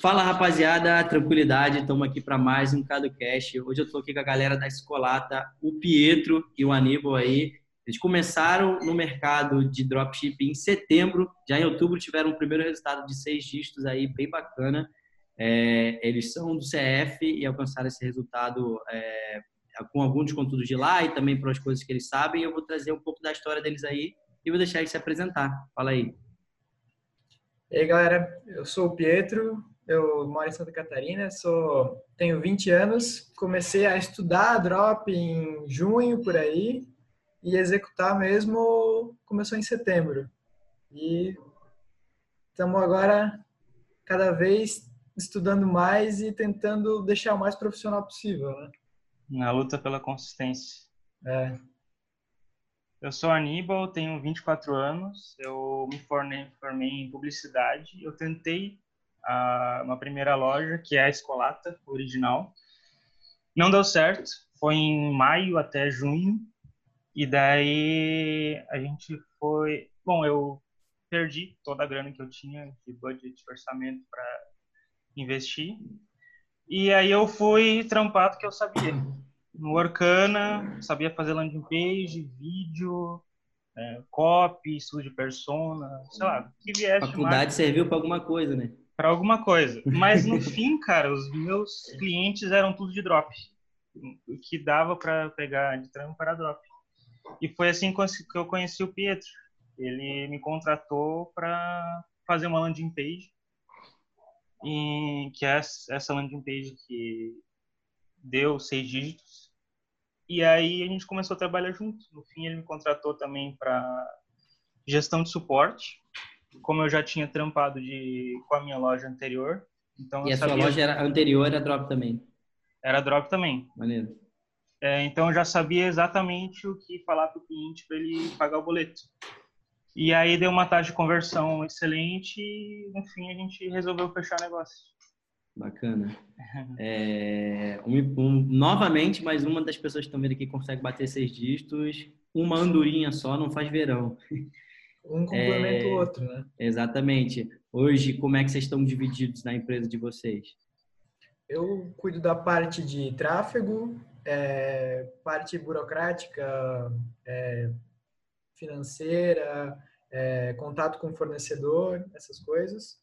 Fala rapaziada, tranquilidade, estamos aqui para mais um CadoCast. Hoje eu estou aqui com a galera da Escolata, o Pietro e o Aníbal aí. Eles começaram no mercado de dropshipping em setembro, já em outubro tiveram o primeiro resultado de seis dígitos aí, bem bacana. É, eles são do CF e alcançaram esse resultado é, com alguns conteúdos de lá e também para as coisas que eles sabem. Eu vou trazer um pouco da história deles aí e vou deixar eles se apresentar. Fala aí. E aí, galera, eu sou o Pietro, eu moro em Santa Catarina, sou, tenho 20 anos, comecei a estudar drop em junho por aí e executar mesmo começou em setembro. E estamos agora cada vez estudando mais e tentando deixar o mais profissional possível, né? Na luta pela consistência. É. Eu sou Aníbal, tenho 24 anos, eu me formei, formei em publicidade. Eu tentei a, uma primeira loja, que é a Escolata original. Não deu certo, foi em maio até junho, e daí a gente foi. Bom, eu perdi toda a grana que eu tinha de budget, de orçamento para investir, e aí eu fui trampado que eu sabia. No Arcana, sabia fazer landing page, vídeo, é, copy, estudo de persona, sei lá, que viesse. Faculdade serviu para alguma coisa, né? Para alguma coisa. Mas no fim, cara, os meus clientes eram tudo de drop. O que dava para pegar de trampo era drop. E foi assim que eu conheci o Pietro. Ele me contratou para fazer uma landing page. E que é essa landing page que deu seis dígitos. E aí a gente começou a trabalhar junto. No fim, ele me contratou também para gestão de suporte como eu já tinha trampado de, com a minha loja anterior, então e a sabia... sua loja era anterior era drop também? Era drop também. Maneiro. É, então eu já sabia exatamente o que falar para o cliente para ele pagar o boleto. E aí deu uma taxa de conversão excelente e no fim a gente resolveu fechar o negócio. Bacana. É, um, um, novamente, mais uma das pessoas que estão vendo aqui consegue bater seis dígitos. Uma andorinha só não faz verão. Um complementa é, o outro, né? Exatamente. Hoje, como é que vocês estão divididos na empresa de vocês? Eu cuido da parte de tráfego, é, parte burocrática, é, financeira, é, contato com fornecedor, essas coisas.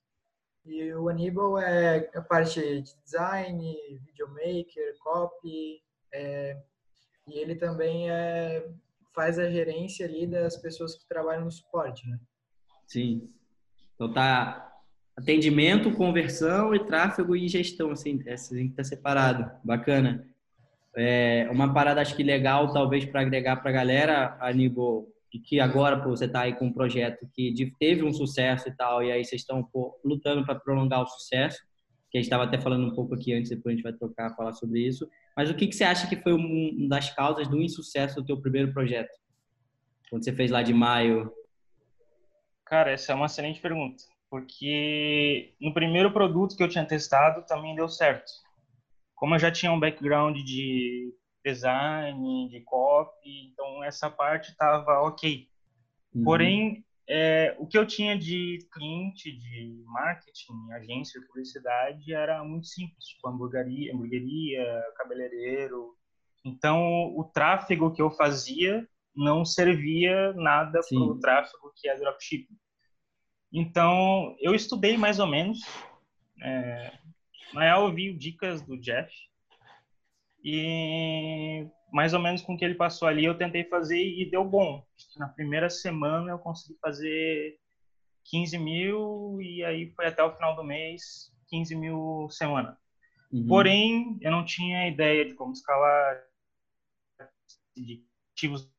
E o Aníbal é a parte de design, videomaker, copy, é, e ele também é faz a gerência ali das pessoas que trabalham no suporte, né? Sim. Então tá atendimento, conversão e tráfego e gestão, assim, assim tá separado. Bacana. É, uma parada acho que legal, talvez para agregar para a galera, Aníbal, que agora pô, você está aí com um projeto que teve um sucesso e tal, e aí vocês estão lutando para prolongar o sucesso, que a gente estava até falando um pouco aqui antes, depois a gente vai trocar, falar sobre isso. Mas o que, que você acha que foi uma das causas do insucesso do teu primeiro projeto? Quando você fez lá de maio? Cara, essa é uma excelente pergunta. Porque no primeiro produto que eu tinha testado também deu certo. Como eu já tinha um background de design, de copy, então essa parte estava ok. Uhum. Porém, é, o que eu tinha de cliente de marketing, agência de publicidade era muito simples, tipo hamburgueria, hamburgueria cabeleireiro. Então, o tráfego que eu fazia não servia nada para o tráfego que é dropshipping. Então, eu estudei mais ou menos. É, na real, eu vi dicas do Jeff. E mais ou menos com o que ele passou ali, eu tentei fazer e deu bom. Na primeira semana eu consegui fazer 15 mil e aí foi até o final do mês 15 mil semana. Uhum. Porém, eu não tinha ideia de como escalar, de ativos,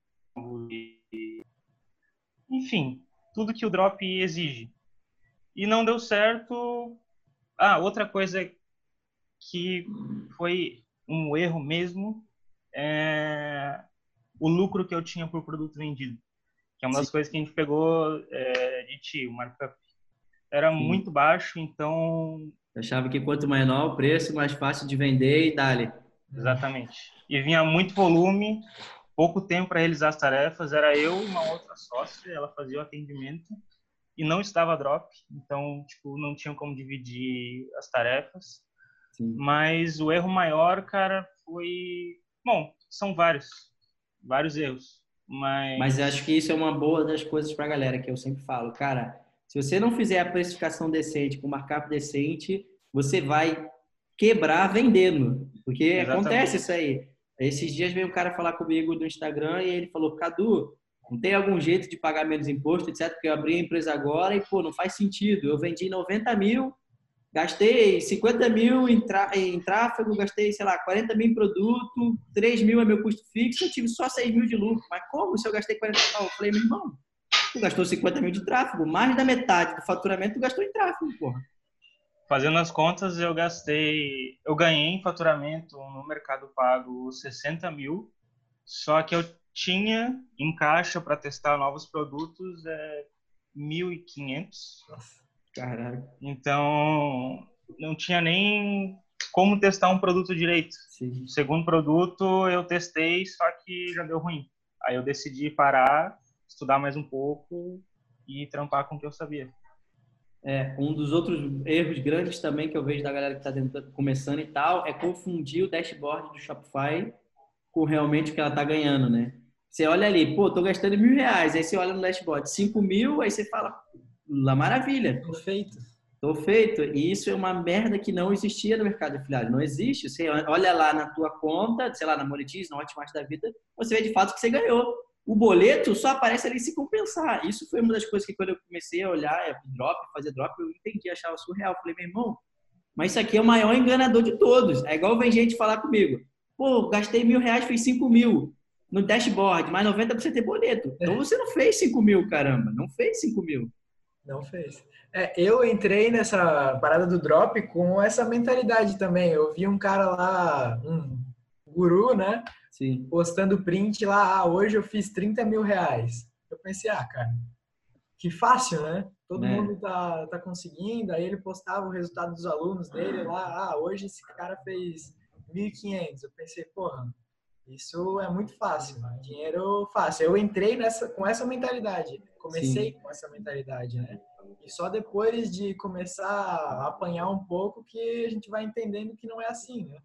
enfim, tudo que o drop exige. E não deu certo. Ah, outra coisa que foi um erro mesmo é, o lucro que eu tinha por produto vendido. Que é uma das Sim. coisas que a gente pegou é, de ti, o markup. Era Sim. muito baixo, então... Eu achava que quanto menor o preço, mais fácil de vender e dali. Exatamente. E vinha muito volume, pouco tempo para realizar as tarefas. Era eu e uma outra sócia, ela fazia o atendimento. e não estava drop, então tipo não tinham como dividir as tarefas. Sim. Mas o erro maior, cara, foi bom, são vários, vários erros, mas Mas acho que isso é uma boa das coisas para a galera que eu sempre falo, cara, se você não fizer a precificação decente com markup decente, você vai quebrar vendendo, porque Exatamente. acontece isso aí. Esses dias veio um cara falar comigo no Instagram e ele falou: Cadu, não tem algum jeito de pagar menos imposto, etc. Porque eu abri a empresa agora e, pô, não faz sentido. Eu vendi 90 mil, gastei 50 mil em, em tráfego, gastei, sei lá, 40 mil em produto, 3 mil é meu custo fixo, eu tive só 6 mil de lucro. Mas como se eu gastei 40 mil? Eu falei, meu irmão, tu gastou 50 mil de tráfego, mais da metade do faturamento tu gastou em tráfego, porra fazendo as contas, eu gastei, eu ganhei em faturamento no Mercado Pago 60 mil, só que eu tinha em caixa para testar novos produtos é 1.500. Caralho. Então, não tinha nem como testar um produto direito. Sim. O segundo produto eu testei, só que já deu ruim. Aí eu decidi parar, estudar mais um pouco e trampar com o que eu sabia. É, um dos outros erros grandes também que eu vejo da galera que está começando e tal é confundir o dashboard do Shopify com realmente o que ela está ganhando, né? Você olha ali, pô, tô gastando mil reais, aí você olha no dashboard, cinco mil, aí você fala, lá maravilha. Tô feito. Tô feito. E isso é uma merda que não existia no mercado afiliado. Não existe. Você olha lá na tua conta, sei lá, na Monetize, na Hotmart da vida, você vê de fato que você ganhou o boleto só aparece ali se compensar. Isso foi uma das coisas que quando eu comecei a olhar é, drop, fazer drop, eu entendi, achava surreal. Falei, meu irmão, mas isso aqui é o maior enganador de todos. É igual vem gente falar comigo. Pô, gastei mil reais, fiz cinco mil no dashboard, mais 90% é boleto. Então você não fez cinco mil, caramba. Não fez cinco mil. Não fez. É, eu entrei nessa parada do drop com essa mentalidade também. Eu vi um cara lá, um guru, né? Sim. postando print lá, ah, hoje eu fiz 30 mil reais. Eu pensei, ah, cara, que fácil, né? Todo é. mundo tá, tá conseguindo. Aí ele postava o resultado dos alunos dele lá, ah, hoje esse cara fez 1.500. Eu pensei, porra, isso é muito fácil, dinheiro fácil. Eu entrei nessa, com essa mentalidade, comecei Sim. com essa mentalidade, né? E só depois de começar a apanhar um pouco que a gente vai entendendo que não é assim, né?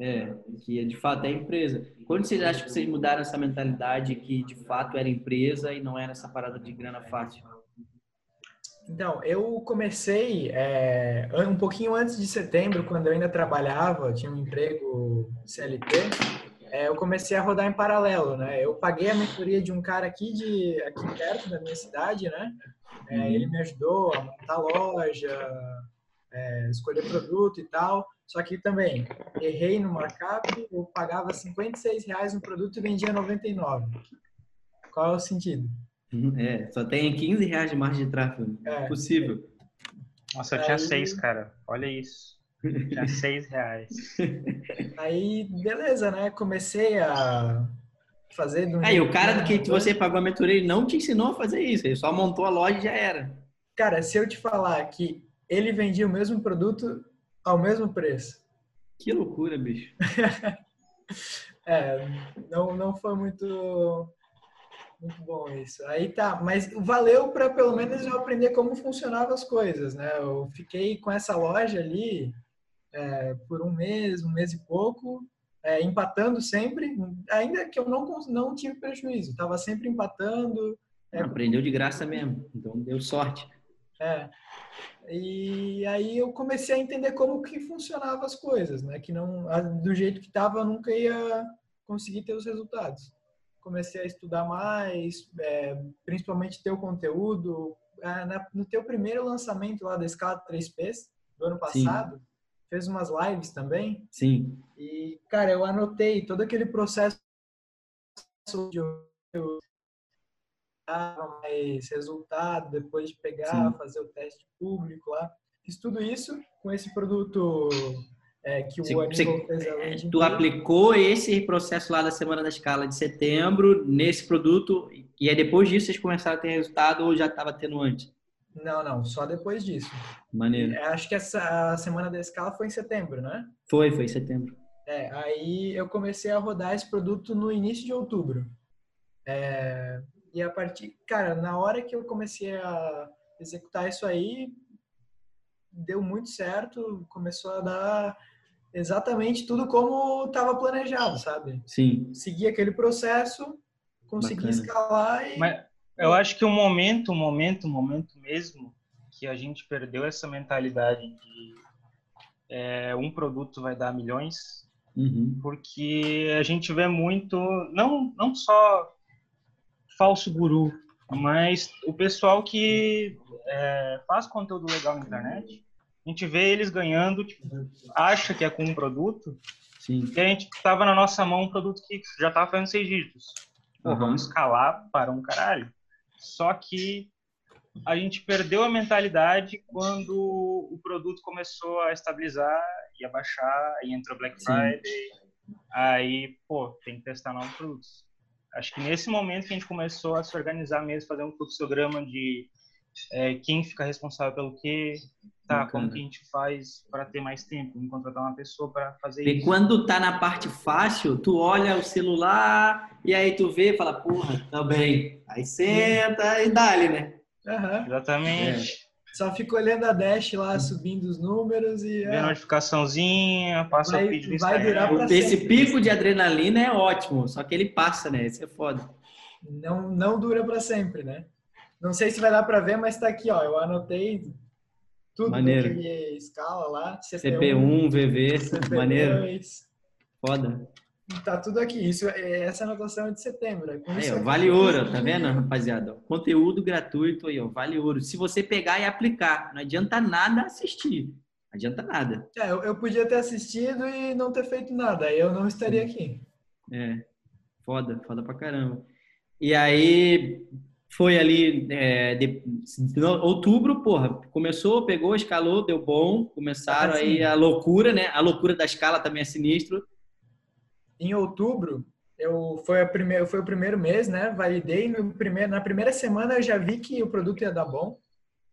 É, que de fato é empresa. Quando vocês acham que vocês mudaram essa mentalidade que de fato era empresa e não era essa parada de grana fácil? Então, eu comecei é, um pouquinho antes de setembro, quando eu ainda trabalhava, tinha um emprego CLT, é, eu comecei a rodar em paralelo, né? Eu paguei a mentoria de um cara aqui de aqui perto da minha cidade, né? É, uhum. ele me ajudou a montar loja, é, escolher produto e tal. Só que também errei no markup, eu pagava 56 reais no produto e vendia 99. Qual é o sentido? Uhum, é, só tem 15 reais de margem de tráfego. É, Possível. Nossa, eu tinha 6, cara. Olha isso. Tinha 6 reais. Aí, beleza, né? Comecei a fazer... Aí, o cara que você pagou a mentoria, ele não te ensinou a fazer isso. Ele só montou a loja e já era. Cara, se eu te falar que ele vendia o mesmo produto ao mesmo preço. Que loucura, bicho. é, não, não foi muito muito bom isso. Aí tá, mas valeu para pelo menos eu aprender como funcionavam as coisas, né? Eu fiquei com essa loja ali é, por um mês, um mês e pouco, é, empatando sempre, ainda que eu não, não tive prejuízo, estava sempre empatando. É, Aprendeu de graça mesmo, então deu sorte. É. E aí eu comecei a entender como que funcionavam as coisas, né? Que não do jeito que estava eu nunca ia conseguir ter os resultados. Comecei a estudar mais, é, principalmente teu conteúdo. É, na, no teu primeiro lançamento lá da escala 3Ps do ano passado, Sim. Fez umas lives também. Sim. E cara, eu anotei todo aquele processo de eu mais resultado depois de pegar, Sim. fazer o teste público lá. Fiz tudo isso com esse produto é, que o Aníbal fez a Tu aplicou esse processo lá da Semana da Escala de setembro nesse produto e aí depois disso vocês começaram a ter resultado ou já estava tendo antes? Não, não, só depois disso. Maneiro. É, acho que essa Semana da Escala foi em setembro, né? Foi, foi em setembro. É, aí eu comecei a rodar esse produto no início de outubro. É, e a partir, cara, na hora que eu comecei a, executar isso aí. Deu muito certo, começou a dar exatamente tudo como estava planejado, sabe? Sim. Seguir aquele processo, conseguir Bacana. escalar e... Mas eu acho que o momento, o momento, o momento mesmo que a gente perdeu essa mentalidade de é, um produto vai dar milhões, uhum. porque a gente vê muito, não, não só falso guru, mas o pessoal que é, faz conteúdo legal na internet, a gente vê eles ganhando, tipo, acha que é com um produto, Sim. e a gente tava na nossa mão um produto que já tava fazendo seis dígitos. Pô, uhum. vamos escalar para um caralho. Só que a gente perdeu a mentalidade quando o produto começou a estabilizar e a baixar, e entrou Black Friday, Sim. aí, pô, tem que testar novos produtos. Acho que nesse momento que a gente começou a se organizar mesmo, fazer um fluxograma de é, quem fica responsável pelo quê, tá, Bacana. como que a gente faz para ter mais tempo, contratar uma pessoa para fazer e isso. quando tá na parte fácil, tu olha o celular e aí tu vê e fala, porra, tá bem. Aí senta e dá-lhe, né? Uhum. Exatamente. É. Só fica olhando a Dash lá, subindo os números e. Vê a notificaçãozinha, passa vai, o vai durar pra Esse sempre. pico de adrenalina é ótimo, só que ele passa, né? Esse é foda. Não, não dura para sempre, né? Não sei se vai dar para ver, mas está aqui, ó. Eu anotei tudo maneiro. que escala lá. CP1, VV, CP2. maneiro. Foda. Tá tudo aqui. Isso, é, essa anotação é de setembro. É aí, ó, vale ouro, tá vendo, rapaziada? Conteúdo gratuito aí, ó, vale ouro. Se você pegar e aplicar, não adianta nada assistir. Não adianta nada. É, eu, eu podia ter assistido e não ter feito nada, aí eu não estaria aqui. É, foda, foda pra caramba. E aí, foi ali é, de, outubro, porra, começou, pegou, escalou, deu bom, começaram assim, aí a loucura, né? A loucura da escala também é sinistro em outubro, eu foi, a primeiro, foi o primeiro mês, né? Validei no primeiro, na primeira semana eu já vi que o produto ia dar bom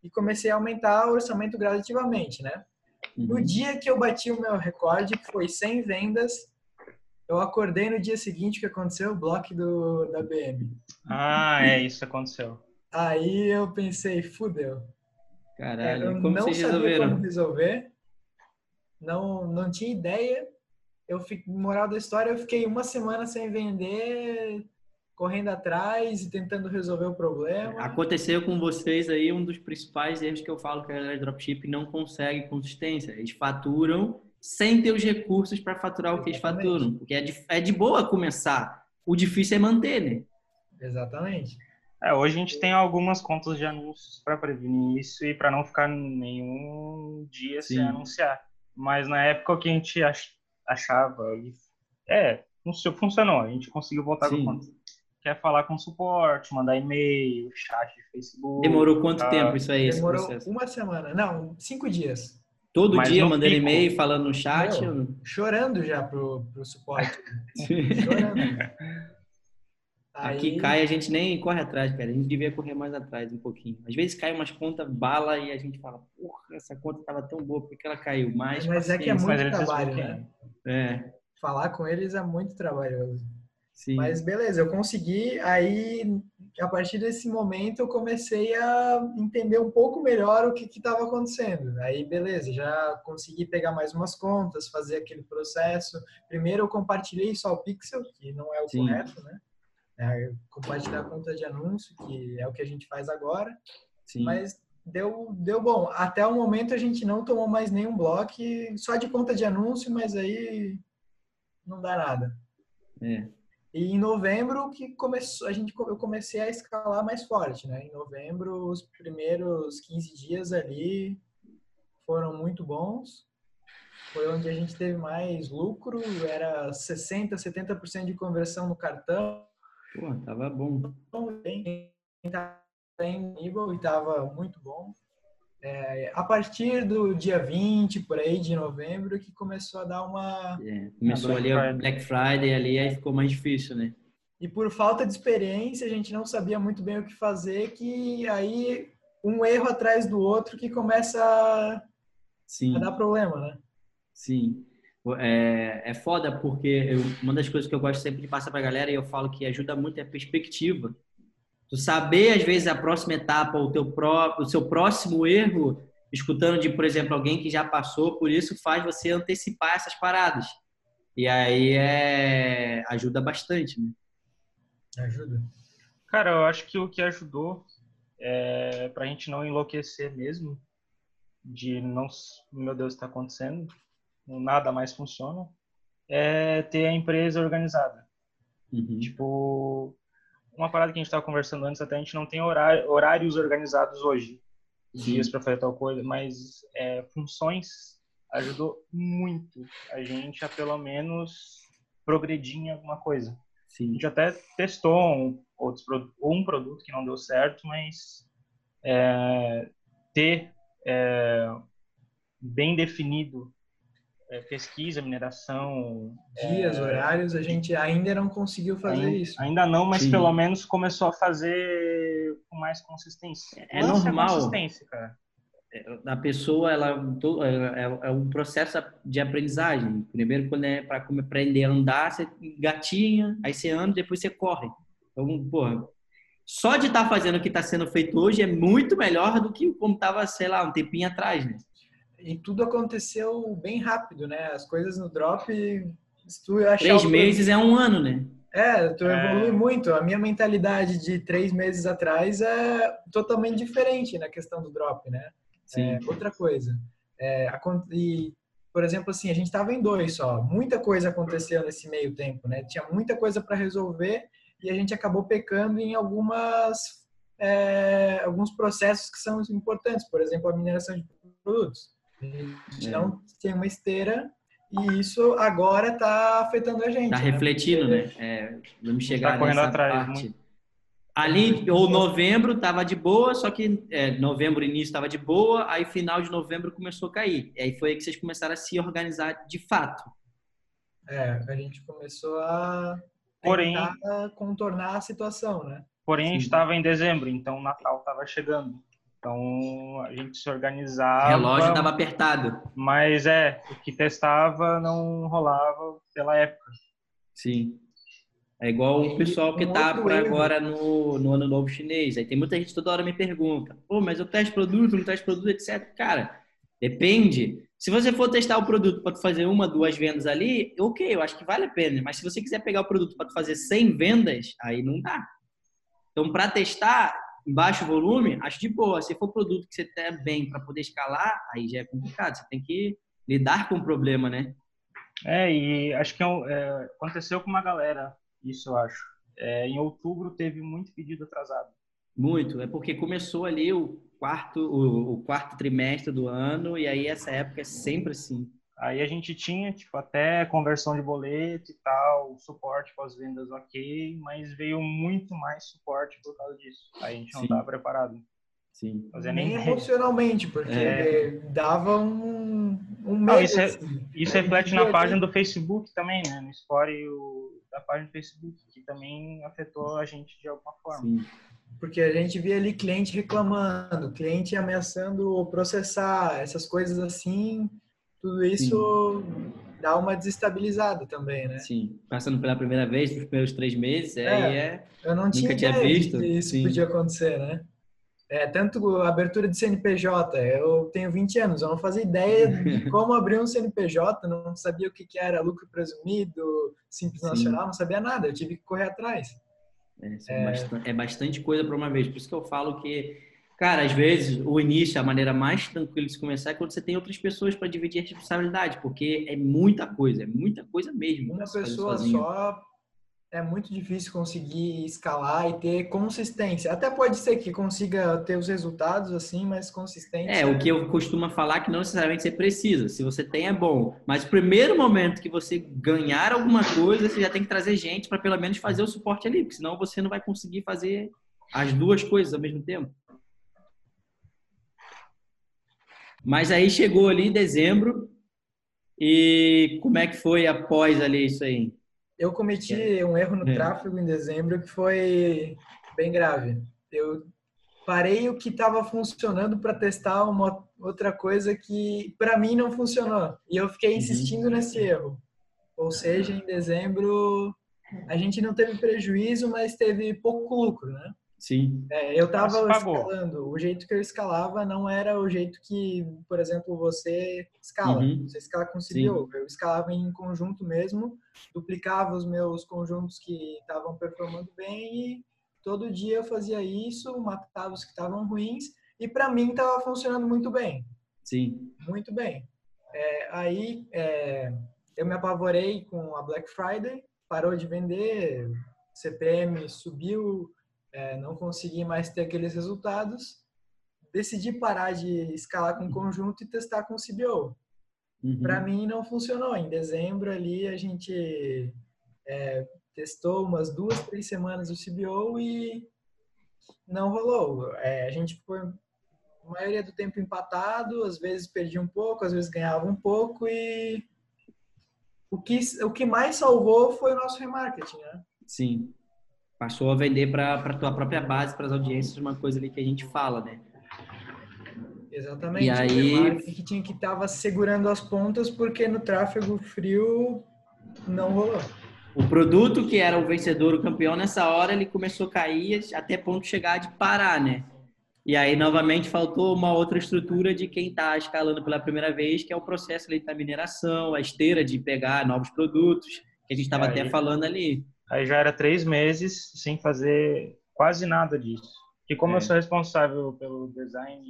e comecei a aumentar o orçamento gradativamente, né? Uhum. No dia que eu bati o meu recorde, que foi 100 vendas, eu acordei no dia seguinte que aconteceu o bloco do, da BM. Ah, é, isso aconteceu. Aí eu pensei, fudeu. Caralho, eu como não vocês sabia resolveram? como resolver. Não, não tinha ideia eu fiquei, moral da história, eu fiquei uma semana sem vender, correndo atrás e tentando resolver o problema. Aconteceu com vocês aí um dos principais erros que eu falo que a galera dropship não consegue consistência. Eles faturam sem ter os recursos para faturar o que eles faturam. Porque é de, é de boa começar. O difícil é manter, né? Exatamente. É, hoje a gente tem algumas contas de anúncios para prevenir isso e para não ficar nenhum dia Sim. sem anunciar. Mas na época que a gente achava. É, funcionou. A gente conseguiu voltar Sim. com Quer falar com suporte, mandar e-mail, chat de Facebook. Demorou quanto tá? tempo isso aí? Demorou uma semana. Não, cinco dias. Todo Mas dia mandando e-mail, falando no chat? Meu, chorando já pro, pro suporte. chorando. Aqui Aí... cai, a gente nem corre atrás, cara. A gente devia correr mais atrás um pouquinho. Às vezes cai umas contas bala e a gente fala, porra, essa conta tava tão boa, por que ela caiu? Mas, Mas é que é muito trabalho, né? É. Falar com eles é muito trabalhoso. Sim. Mas beleza, eu consegui. Aí, a partir desse momento, eu comecei a entender um pouco melhor o que estava acontecendo. Aí, beleza, já consegui pegar mais umas contas, fazer aquele processo. Primeiro, eu compartilhei só o pixel, que não é o Sim. correto, né? É, compartilhar a conta de anúncio, que é o que a gente faz agora. Sim. Mas deu, deu bom. Até o momento a gente não tomou mais nenhum bloco, só de conta de anúncio, mas aí não dá nada. É. E em novembro que começou, a gente eu comecei a escalar mais forte, né? Em novembro, os primeiros 15 dias ali foram muito bons. Foi onde a gente teve mais lucro, era 60, 70% de conversão no cartão. Pô, tava bom. Bem, em nível e tava muito bom. É, a partir do dia 20, por aí, de novembro, que começou a dar uma... É, começou ali a Black Friday, ali, aí ficou mais difícil, né? E por falta de experiência, a gente não sabia muito bem o que fazer, que aí um erro atrás do outro que começa a, Sim. a dar problema, né? Sim. É, é foda porque eu, uma das coisas que eu gosto sempre de passar para a galera e eu falo que ajuda muito é a perspectiva. Tu saber, às vezes, a próxima etapa, o, teu pró o seu próximo erro, escutando de, por exemplo, alguém que já passou por isso, faz você antecipar essas paradas. E aí é... ajuda bastante, né? Ajuda. Cara, eu acho que o que ajudou é pra gente não enlouquecer mesmo, de não, meu Deus, está acontecendo, nada mais funciona, é ter a empresa organizada. Uhum. Tipo, uma parada que a gente estava conversando antes, até a gente não tem horário, horários organizados hoje, dias para fazer tal coisa, mas é, funções ajudou muito a gente a pelo menos progredir em alguma coisa. A Sim. gente até testou um, outros, um produto que não deu certo, mas é, ter é, bem definido é, pesquisa, mineração, Dias, horários, a gente ainda não conseguiu fazer ainda, isso. ainda não, mas Sim. pelo menos começou a fazer com mais consistência. É normal. consistência, cara. a pessoa ela to- é, é um processo de aprendizagem. Primeiro, quando é para aprender a andar, você gatinha, aí você anda, depois você corre. Então, porra, só de estar fazendo o que está sendo feito hoje é muito melhor do que como estava, sei lá, um tempinho atrás, né? E tudo aconteceu bem rápido, né? As coisas no drop, se tu achar Três meses é um ano, né? É, tu É. evolui muito. A minha mentalidade de três meses atrás é totalmente diferente na questão do drop, né? Sim. É, outra coisa. É, e, por exemplo, assim, a gente estava em dois só. Muita coisa aconteceu nesse meio tempo, né? Tinha muita coisa para resolver e a gente acabou pecando em algumas é, alguns processos que são importantes. Por exemplo, a mineração de produtos. A gente É. não tem uma esteira e isso agora está afetando a gente. Tá né? refletindo, Porque- né? É, vamos chegar correndo nessa atrás, parte. muito. Ali, ou novembro, tava de boa, só que é, novembro, início, tava de boa, aí final de novembro começou a cair. E aí foi aí que vocês começaram a se organizar de fato. É, a gente começou a Porém- contornar a situação, né? Porém, a gente Sim. estava em dezembro, então o Natal estava chegando. Então a gente se organizava. Relógio tava apertado. Mas é, o que testava não rolava pela época. Sim. É igual o pessoal que um tá por erro. agora no, no Ano Novo Chinês. Aí tem muita gente toda hora me pergunta, pô, mas eu testo produto, não testo produto, etc. Cara, depende. Se você for testar o produto para fazer uma, duas vendas ali, ok, eu acho que vale a pena. Mas se você quiser pegar o produto para fazer 100 vendas, aí não dá. Então, para testar em baixo volume, acho de boa. Se for produto que você tem bem para poder escalar, aí já é complicado. Você tem que lidar com o problema, né? É, e acho que é é, aconteceu com uma galera, isso eu acho. É, em outubro teve muito pedido atrasado. Muito, é porque começou ali o quarto, o, o quarto trimestre do ano e aí essa época é sempre assim. Aí a gente tinha, tipo, até conversão de boleto e tal, suporte pós-vendas ok, mas veio muito mais suporte por causa disso. Aí a gente não estava preparado. Sim. Fazia Nem nem emocionalmente, porque É. dava um, um Não, medo. isso é- assim. Isso reflete na a página do Facebook também, né? No story o- da página do Facebook, que também afetou a gente de alguma forma. Sim. Porque a gente via ali cliente reclamando, cliente ameaçando processar, essas coisas assim, tudo isso dá uma desestabilizada também, né? Sim. Passando pela primeira vez, nos primeiros três meses, É. aí é. Eu não tinha tinha visto, que isso sim. podia acontecer, né? É, tanto a abertura de CNPJ, eu tenho 20 anos, eu não fazia ideia de como abrir um CNPJ, não sabia o que que era lucro presumido, simples Sim. nacional, não sabia nada, eu tive que correr atrás. É, são bastante, é bastante coisa para uma vez. Por isso que eu falo que, cara, às vezes o início, a maneira mais tranquila de se começar é quando você tem outras pessoas para dividir a responsabilidade, porque é muita coisa, é muita coisa mesmo. Uma pessoa só é muito difícil conseguir escalar e ter consistência. Até pode ser que consiga ter os resultados assim, mas consistência. É, o que eu costumo falar que não necessariamente você precisa. Se você tem, é bom. Mas o primeiro momento que você ganhar alguma coisa, você já tem que trazer gente para pelo menos fazer o suporte ali, porque senão você não vai conseguir fazer as duas coisas ao mesmo tempo. Mas aí chegou ali dezembro e como é que foi após ali isso aí? Eu cometi um erro no É. tráfego em dezembro que foi bem grave. Eu parei o que estava funcionando para testar uma outra coisa que para mim não funcionou. E eu fiquei Uhum. insistindo nesse erro. Ou seja, em dezembro a gente não teve prejuízo, mas teve pouco lucro, né? Sim. É, eu estava escalando. O jeito que eu escalava não era o jeito que, por exemplo, você escala. Uhum. Você escala com CBO. Eu escalava em conjunto mesmo, duplicava os meus conjuntos que estavam performando bem e todo dia eu fazia isso, matava os que estavam ruins e para mim estava funcionando muito bem. Sim. Muito bem. É, aí é, eu me apavorei com a Black Friday, parou de vender, CPM subiu, é, não consegui mais ter aqueles resultados, decidi parar de escalar com conjunto e testar com CBO. Uhum. Para mim não funcionou. Em dezembro ali a gente é, testou umas duas, três semanas o CBO e não rolou. É, a gente ficou a maioria do tempo empatado, às vezes perdia um pouco, às vezes ganhava um pouco e o que, o que mais salvou foi o nosso remarketing, né? Sim passou a vender para a tua própria base, para as audiências, uma coisa ali que a gente fala, né? Exatamente. E aí que tinha que tava segurando as pontas porque no tráfego frio não rolou. O produto que era o vencedor, o campeão nessa hora, ele começou a cair até ponto chegar de parar, né? E aí novamente faltou uma outra estrutura de quem está escalando pela primeira vez, que é o processo ali da mineração, a esteira de pegar novos produtos, que a gente estava até falando ali. Aí já era três meses sem fazer quase nada disso. E como é. eu sou responsável pelo design,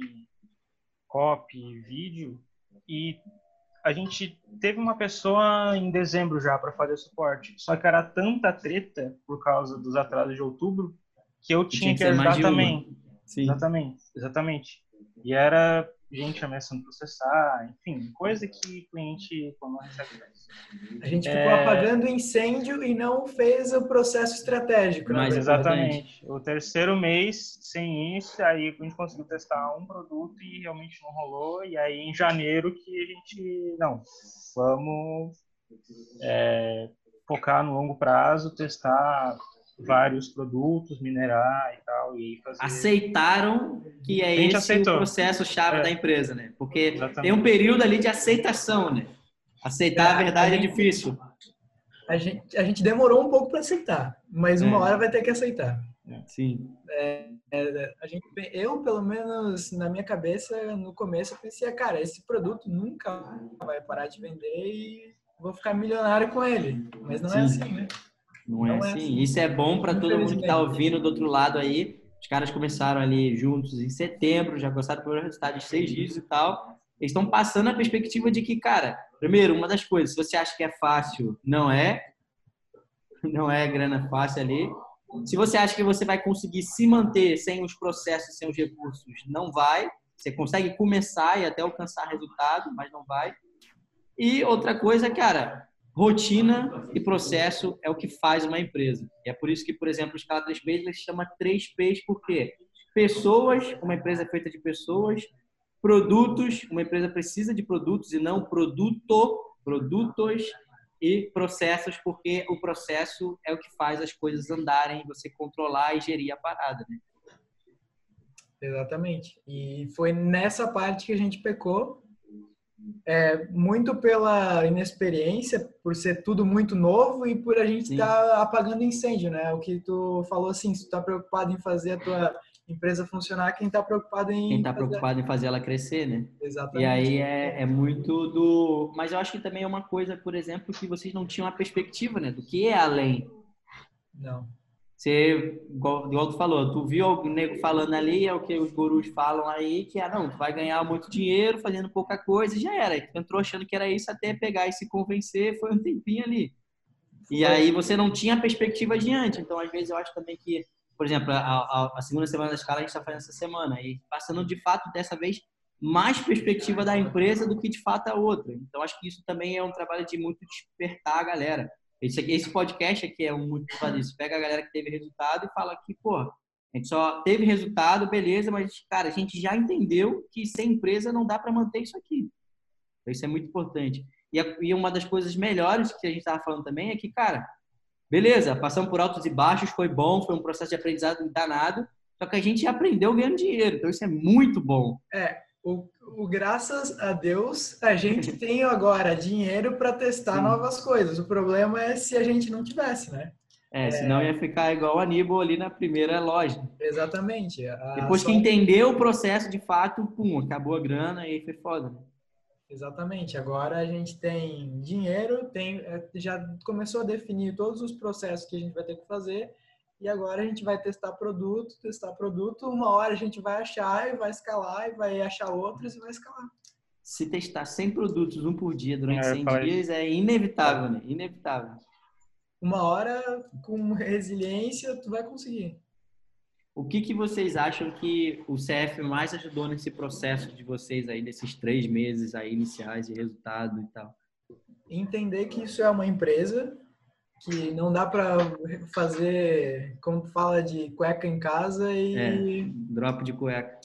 copy, vídeo, e a gente teve uma pessoa em dezembro já para fazer suporte. Só que era tanta treta por causa dos atrasos de outubro que eu tinha, tinha que, que ajudar também. Sim. Exatamente, exatamente. E era gente ameaçando processar, enfim, coisa que o cliente quando recebe a gente ficou é... apagando incêndio e não fez o processo estratégico. Né? Mas exatamente. O terceiro mês sem isso, aí a gente conseguiu testar um produto e realmente não rolou. E aí em janeiro que a gente, não, vamos é, focar no longo prazo, testar vários produtos, minerar e tal. E fazer... Aceitaram que é esse aceitou. o processo chave é. da empresa, né? Porque Exatamente. tem um período ali de aceitação, né? Aceitar a verdade a gente, é difícil. A gente, a gente demorou um pouco para aceitar, mas uma é. hora vai ter que aceitar. Sim. É, é, a gente, eu, pelo menos na minha cabeça, no começo, eu pensei, cara, esse produto nunca vai parar de vender e vou ficar milionário com ele. Mas não é Sim. é assim, né? Não, não é, assim. assim. Isso é bom para todo mundo que está ouvindo do outro lado aí. Os caras começaram ali juntos em setembro, já gostaram do resultado de seis dias e tal. Eles estão passando a perspectiva de que, cara, primeiro, uma das coisas, se você acha que é fácil, não é. Não é grana fácil ali. Se você acha que você vai conseguir se manter sem os processos, sem os recursos, não vai. Você consegue começar e até alcançar resultado, mas não vai. E outra coisa, cara, rotina e processo é o que faz uma empresa. E é por isso que, por exemplo, Escala 3Ps ele se chama 3Ps, porque pessoas, uma empresa é feita de pessoas, Produtos, uma empresa precisa de produtos e não produto, produtos e processos, porque o processo é o que faz as coisas andarem, você controlar e gerir a parada, né? Exatamente. E foi nessa parte que a gente pecou, é, muito pela inexperiência, por ser tudo muito novo e por a gente estar tá apagando incêndio, né? O que tu falou assim, se tu tá preocupado em fazer a tua empresa funcionar, quem está preocupado em. Quem está preocupado em fazer ela crescer, né? Exatamente. E aí é, é muito do. Mas eu acho que também é uma coisa, por exemplo, que vocês não tinham a perspectiva, né? Do que é além. Não. Você, igual, igual tu falou, tu viu o nego falando ali, é o que os gurus falam aí, que é, não, tu vai ganhar muito dinheiro fazendo pouca coisa, e já era. Tu entrou achando que era isso até pegar e se convencer, foi um tempinho ali. E aí você não tinha perspectiva adiante. Então, às vezes, eu acho também que por exemplo, a, a, a, segunda semana da escala a gente está fazendo essa semana e passando de fato dessa vez mais perspectiva da empresa do que de fato a outra. Então acho que isso também é um trabalho de muito despertar a galera. Esse, aqui, esse podcast aqui é um muito isso. Pega a galera que teve resultado e fala que, pô, a gente só teve resultado, beleza, mas cara, a gente já entendeu que sem empresa não dá para manter isso aqui. Então, isso é muito importante. E, a, e uma das coisas melhores que a gente estava falando também é que, cara, Beleza, passamos por altos e baixos, foi bom, foi um processo de aprendizado danado, só que a gente aprendeu ganhando dinheiro, então isso é muito bom. É, o, o graças a Deus, a gente tem agora dinheiro para testar Sim. novas coisas. O problema é se a gente não tivesse, né? É, senão ia ficar igual o Aníbal ali na primeira loja. Exatamente. A Depois que entendeu o processo de fato, pum, acabou a grana e foi foda. né? Exatamente. Agora a gente tem dinheiro, tem, é, já começou a definir todos os processos que a gente vai ter que fazer e agora a gente vai testar produto, testar produto. Uma hora a gente vai achar e vai escalar e vai achar outros e vai escalar. Se testar 100 produtos, um por dia, durante É, 100 faz. dias, é inevitável, né? Inevitável. Uma hora com resiliência tu vai conseguir. O que, que vocês acham que o CF mais ajudou nesse processo de vocês aí, desses três meses aí iniciais de resultado e tal? Entender que isso é uma empresa que não dá para fazer, como tu fala, de cueca em casa e É. Drop de cueca.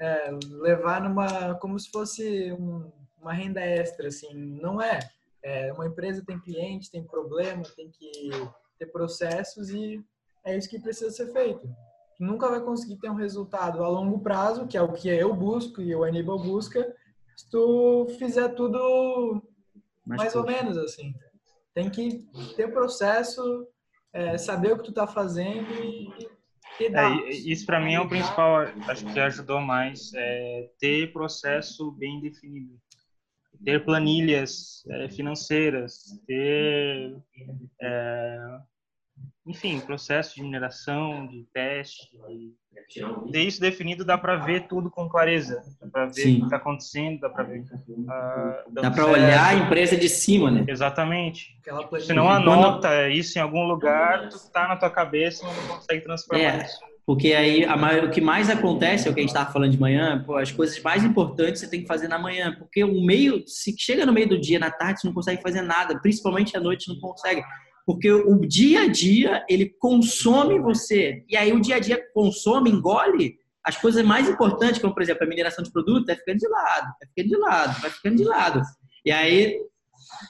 é, levar numa como se fosse um- uma renda extra assim não é. é uma empresa tem cliente tem problema tem que ter processos e é isso que precisa ser feito Tu nunca vai conseguir ter um resultado a longo prazo que é o que eu busco e o Aníbal busca se tu fizer tudo Mas, mais ou menos assim tem que ter processo é, saber o que tu tá fazendo e, É, isso para mim é o principal, acho que ajudou mais, é ter processo bem definido, ter planilhas é, financeiras, ter, é, enfim, processo de mineração, de teste, de- ter isso definido dá para ver tudo com clareza, dá para ver Sim. o que está acontecendo, dá para ver dando Dá para olhar a empresa de cima, né? Exatamente. Se não Quando- anota isso em algum lugar, tu tá na tua cabeça e não consegue transformar É. isso. Porque aí a o que mais acontece, é o que a gente estava falando de manhã, pô, as coisas mais importantes você tem que fazer na manhã. Porque o meio, se chega no meio do dia, na tarde, você não consegue fazer nada. Principalmente à noite, não consegue. Porque o dia a dia, ele consome você. E aí o dia a dia consome, engole as coisas mais importantes, como, por exemplo, a mineração de produto, vai ficando de lado, vai ficando de lado, vai ficando de lado. E aí,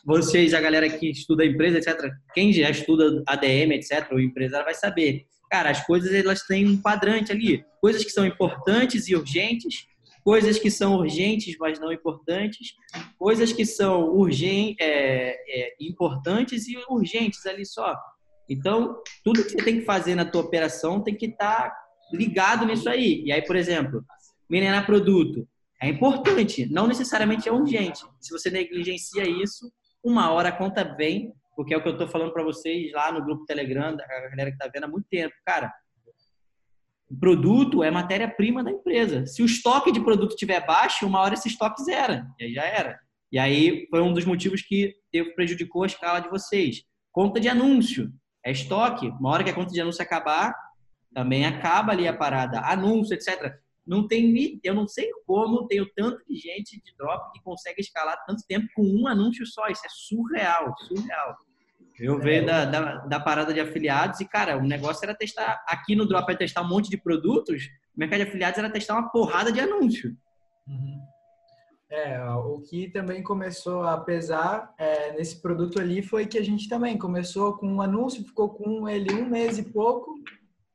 vocês, a galera que estuda a empresa, etc., quem já estuda ADM, etc., o empresário vai saber. Cara, as coisas elas têm um quadrante ali. Coisas que são importantes e urgentes, coisas que são urgentes, mas não importantes, coisas que são urgen, é, é, importantes e urgentes ali só. Então, tudo que você tem que fazer na tua operação tem que estar ligado nisso aí. E aí, por exemplo, minerar produto é importante, não necessariamente é urgente. Se você negligencia isso, uma hora a conta vem, porque é o que eu estou falando para vocês lá no grupo Telegram, da galera que está vendo há muito tempo. Cara, o produto é matéria-prima da empresa. Se o estoque de produto estiver baixo, uma hora esse estoque zera. E aí já era. E aí foi um dos motivos que prejudicou a escala de vocês. Conta de anúncio. É estoque. Uma hora que a conta de anúncio acabar, também acaba ali a parada. Anúncio, etc. Não tem eu não sei como tenho tanto de gente de drop que consegue escalar tanto tempo com um anúncio só. Isso é surreal, surreal. Eu venho da, da, da parada de afiliados e, cara, o negócio era testar. Aqui no Drop é testar um monte de produtos, o mercado de afiliados era testar uma porrada de anúncio. Uhum. É, o que também começou a pesar é, nesse produto ali foi que a gente também começou com um anúncio, ficou com ele um mês e pouco.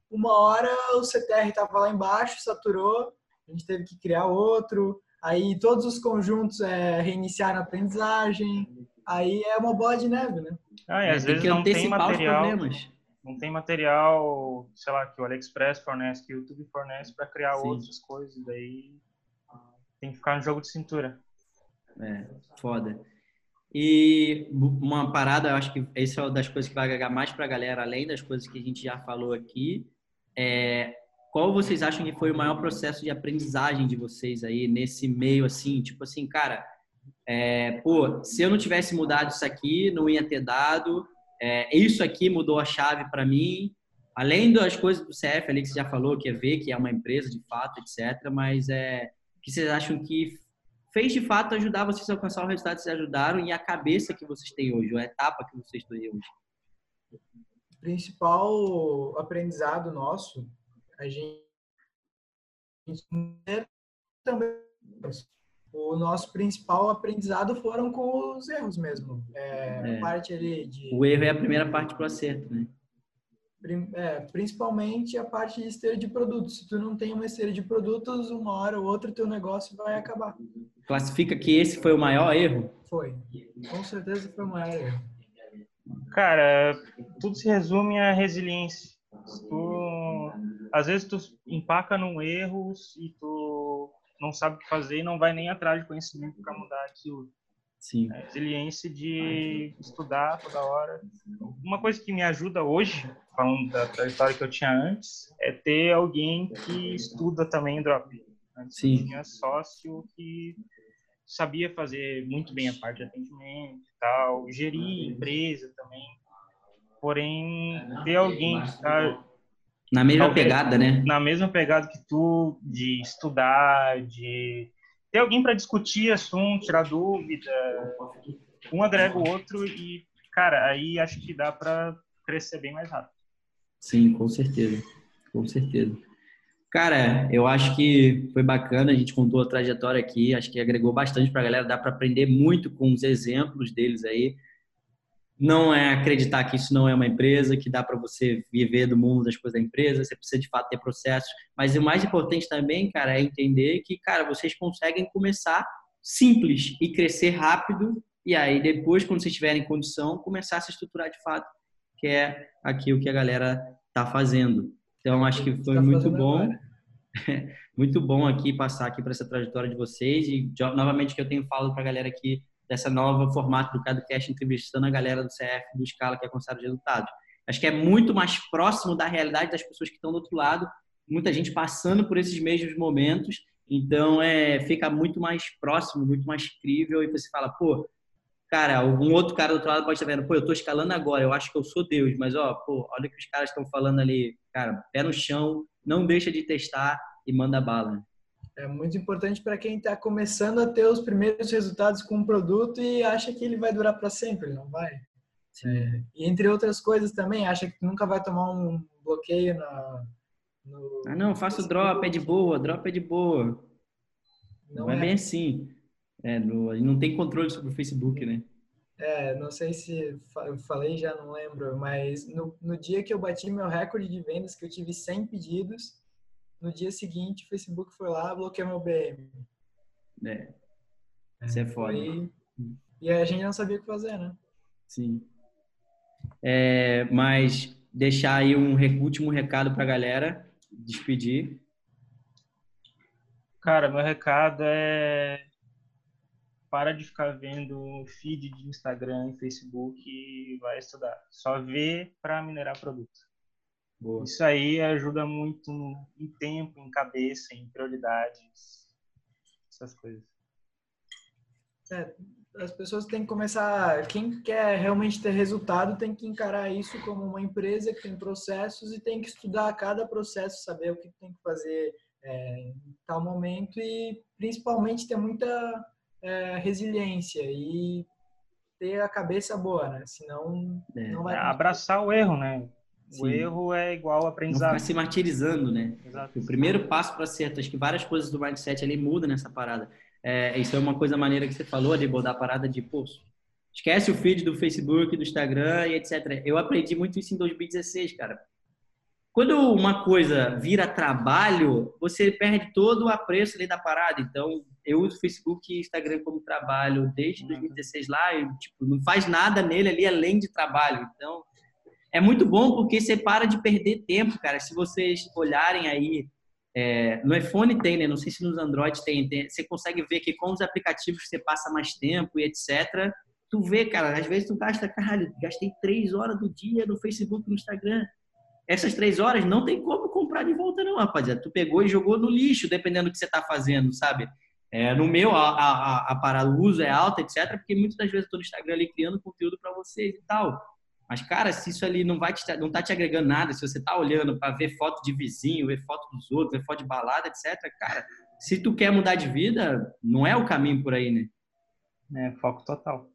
Uma hora o CTR estava lá embaixo, saturou, a gente teve que criar outro. Aí todos os conjuntos é, reiniciaram a aprendizagem. Aí é uma bola de neve, né? Ah, e às Tem vezes não tem material, não tem material, sei lá, que o AliExpress fornece, que o YouTube fornece para criar Sim. outras coisas, daí tem que ficar no jogo de cintura. É, foda. E uma parada, eu acho que isso é uma das coisas que vai agregar mais pra galera, além das coisas que a gente já falou aqui, é qual vocês acham que foi o maior processo de aprendizagem de vocês aí nesse meio assim, tipo assim, cara, é, pô, se eu não tivesse mudado isso aqui, não ia ter dado, é, isso aqui mudou a chave para mim, além das coisas do CF ali que você já falou, que é ver que é uma empresa de fato, etc, mas é, que vocês acham que fez de fato ajudar vocês a alcançar o resultado que vocês ajudaram e a cabeça que vocês têm hoje, a etapa que vocês têm hoje? O principal aprendizado nosso, a gente também o nosso principal aprendizado foram com os erros mesmo. É, É. A parte ali de O erro é a primeira parte pro acerto, né? É, principalmente a parte de esteira de produtos. Se tu não tem uma esteira de produtos, uma hora ou outra teu negócio vai acabar. Classifica que esse foi o maior erro? Foi. Com certeza foi o maior erro. Cara, tudo se resume à resiliência. Tu, às vezes tu empaca num erro e tu não sabe o que fazer e não vai nem atrás de conhecimento para mudar aquilo. Sim. A resiliência de estudar toda hora. Uma coisa que me ajuda hoje, falando da trajetória que eu tinha antes, é ter alguém que estuda também drop. Antes Sim. eu tinha sócio que sabia fazer muito bem a parte de atendimento e tal, gerir empresa também. Porém, ter alguém que está Na mesma Talvez. pegada, né? na mesma pegada que tu, de estudar, de ter alguém para discutir assunto, tirar dúvida, um agrega o outro e, cara, aí acho que dá para crescer bem mais rápido. Sim, com certeza. Com certeza. Cara, eu acho que foi bacana, a gente contou a trajetória aqui, acho que agregou bastante para a galera, dá para aprender muito com os exemplos deles aí. Não é acreditar que isso não é uma empresa, que dá para você viver do mundo das coisas da empresa, você precisa de fato ter processos, mas o mais importante também, cara, é entender que, cara, vocês conseguem começar simples e crescer rápido, e aí depois, quando vocês tiverem condição, começar a se estruturar de fato, que é aquilo que a galera tá fazendo. Então, acho que foi Tá muito bom. muito bom aqui passar aqui por essa trajetória de vocês e novamente que eu tenho falado para a galera aqui dessa nova formato do CadoCast entrevistando a galera do CF do Scala que alcançaram os resultados. Acho que é muito mais próximo da realidade das pessoas que estão do outro lado, muita gente passando por esses mesmos momentos, então é fica muito mais próximo, muito mais crível e você fala, pô, cara, algum outro cara do outro lado pode estar vendo, pô, eu tô escalando agora, eu acho que eu sou Deus, mas ó, pô, olha o que os caras estão falando ali, cara, pé no chão, não deixa de testar e manda bala. É muito importante para quem está começando a ter os primeiros resultados com um produto e acha que ele vai durar para sempre, não vai? É, e entre outras coisas também, acha que nunca vai tomar um bloqueio na, no. Ah, não, faço drop, é de boa, drop é de boa. Não, Não é, é. bem assim. É, no, não tem controle sobre o Facebook, né? É, não sei se eu falei, já não lembro, mas no, no dia que eu bati meu recorde de vendas, que eu tive 100 pedidos, no dia seguinte o Facebook foi lá, bloqueou meu BM. É, isso é foda. Foi- E a gente não sabia o que fazer, né? Sim. É, mas deixar aí um último recado pra galera, despedir. Cara, meu recado é para de ficar vendo feed de Instagram e Facebook e vai estudar. Só vê para minerar produto. Boa. Isso aí ajuda muito no- em tempo, em cabeça, em prioridades, essas coisas. É, as pessoas têm que começar. Quem quer realmente ter resultado tem que encarar isso como uma empresa que tem processos e tem que estudar cada processo, saber o que tem que fazer é, em tal momento e principalmente ter muita é, resiliência e ter a cabeça boa, né? Senão É, não vai. É abraçar o erro, né? O Sim. erro é igual Não aprendizado. ficar se martirizando, né? Exato. O primeiro passo para acerto, acho que várias coisas do mindset ali mudam nessa parada. É, isso é uma coisa maneira que você falou, ali, da parada de, pô, esquece o feed do Facebook, do Instagram e etc. Eu aprendi muito isso em 2016, cara. Quando uma coisa vira trabalho, você perde todo o apreço ali da parada. Então, eu uso Facebook e Instagram como trabalho desde 2016 lá e, tipo, não faz nada nele ali além de trabalho. Então, é muito bom porque você para de perder tempo, cara. Se vocês olharem aí, é, no iPhone tem, né? Não sei se nos Android tem, tem. Você consegue ver que com os aplicativos você passa mais tempo e etc. Tu vê, cara, às vezes tu gasta, caralho, gastei três horas do dia no Facebook, no Instagram. Essas três horas não tem como comprar de volta, não, rapaziada. Tu pegou e jogou no lixo, dependendo do que você tá fazendo, sabe? É, no meu, a, a, a para o uso é alta, etc. Porque muitas das vezes eu tô no Instagram ali criando conteúdo para vocês e tal. Mas, cara, se isso ali não vai te, não tá te agregando nada, se você tá olhando para ver foto de vizinho, ver foto dos outros, ver foto de balada, etc., cara, se tu quer mudar de vida, não é o caminho por aí, né? É, foco total.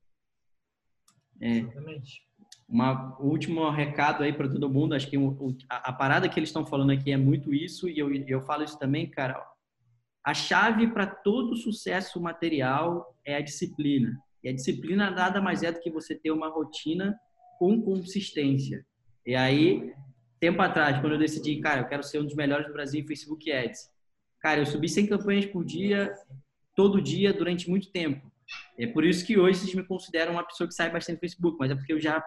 É, Exatamente. uma último recado aí para todo mundo, acho que o- o- a, a parada que eles estão falando aqui é muito isso, e eu, eu falo isso também, cara. A chave para todo sucesso material é a disciplina. E a disciplina nada mais é do que você ter uma rotina com consistência. E aí, tempo atrás, quando eu decidi, cara, eu quero ser um dos melhores do Brasil em Facebook Ads. Cara, eu subi 100 campanhas por dia, todo dia, durante muito tempo. É por isso que hoje vocês me consideram uma pessoa que sai bastante no Facebook, mas é porque eu já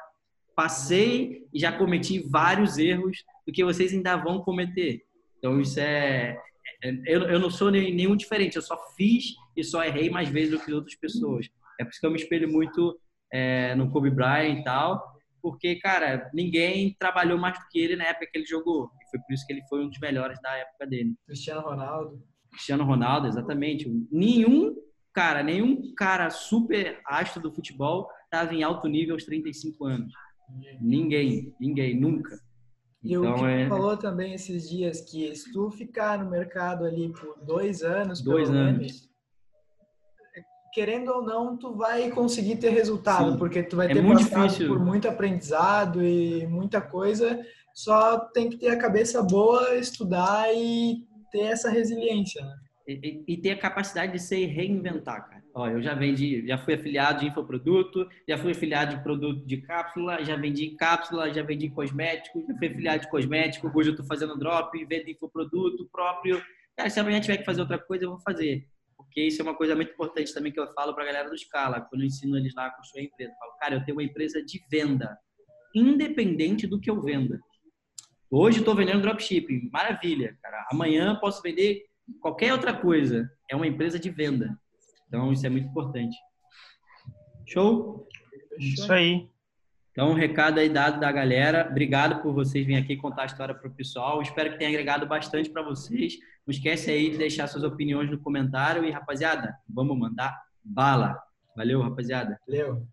passei e já cometi vários erros do que vocês ainda vão cometer. Então, isso é. é eu, eu não sou nenhum diferente, eu só fiz e só errei mais vezes do que outras pessoas. É por isso que eu me espelho muito é, no Kobe Bryant e tal, porque, cara, ninguém trabalhou mais do que ele na época que ele jogou. E foi por isso que ele foi um dos melhores da época dele. Cristiano Ronaldo. Cristiano Ronaldo, exatamente. Nenhum cara, nenhum cara super astro do futebol estava em alto nível aos 35 anos. Ninguém, ninguém, nunca. E então, o que é... falou também esses dias que se tu ficar no mercado ali por dois anos, dois anos. Menos, querendo ou não, tu vai conseguir ter resultado, Sim. porque tu vai é ter é passado difícil. por muito aprendizado e muita coisa. Só tem que ter a cabeça boa, estudar e ter essa resiliência. Né? E, e, ter a capacidade de se reinventar, cara. Ó, eu já vendi, já fui afiliado de infoproduto, já fui afiliado de produto de cápsula, já vendi cápsula, já vendi cosmético, já fui afiliado de cosmético, hoje eu estou fazendo drop, vendo infoproduto próprio. Cara, se amanhã tiver que fazer outra coisa, eu vou fazer. Porque isso é uma coisa muito importante também que eu falo para a galera do Scala, quando eu ensino eles lá a construir a empresa. Eu falo, cara, eu tenho uma empresa de venda, independente do que eu venda. Hoje estou vendendo dropshipping, maravilha, cara. Amanhã posso vender qualquer outra coisa. É uma empresa de venda. Então, isso é muito importante. Show? Isso aí. Então, um recado aí dado da galera. Obrigado por vocês virem aqui contar a história para o pessoal. Espero que tenha agregado bastante para vocês. Não esquece aí de deixar suas opiniões no comentário. E, rapaziada, vamos mandar bala. Valeu, rapaziada. Valeu.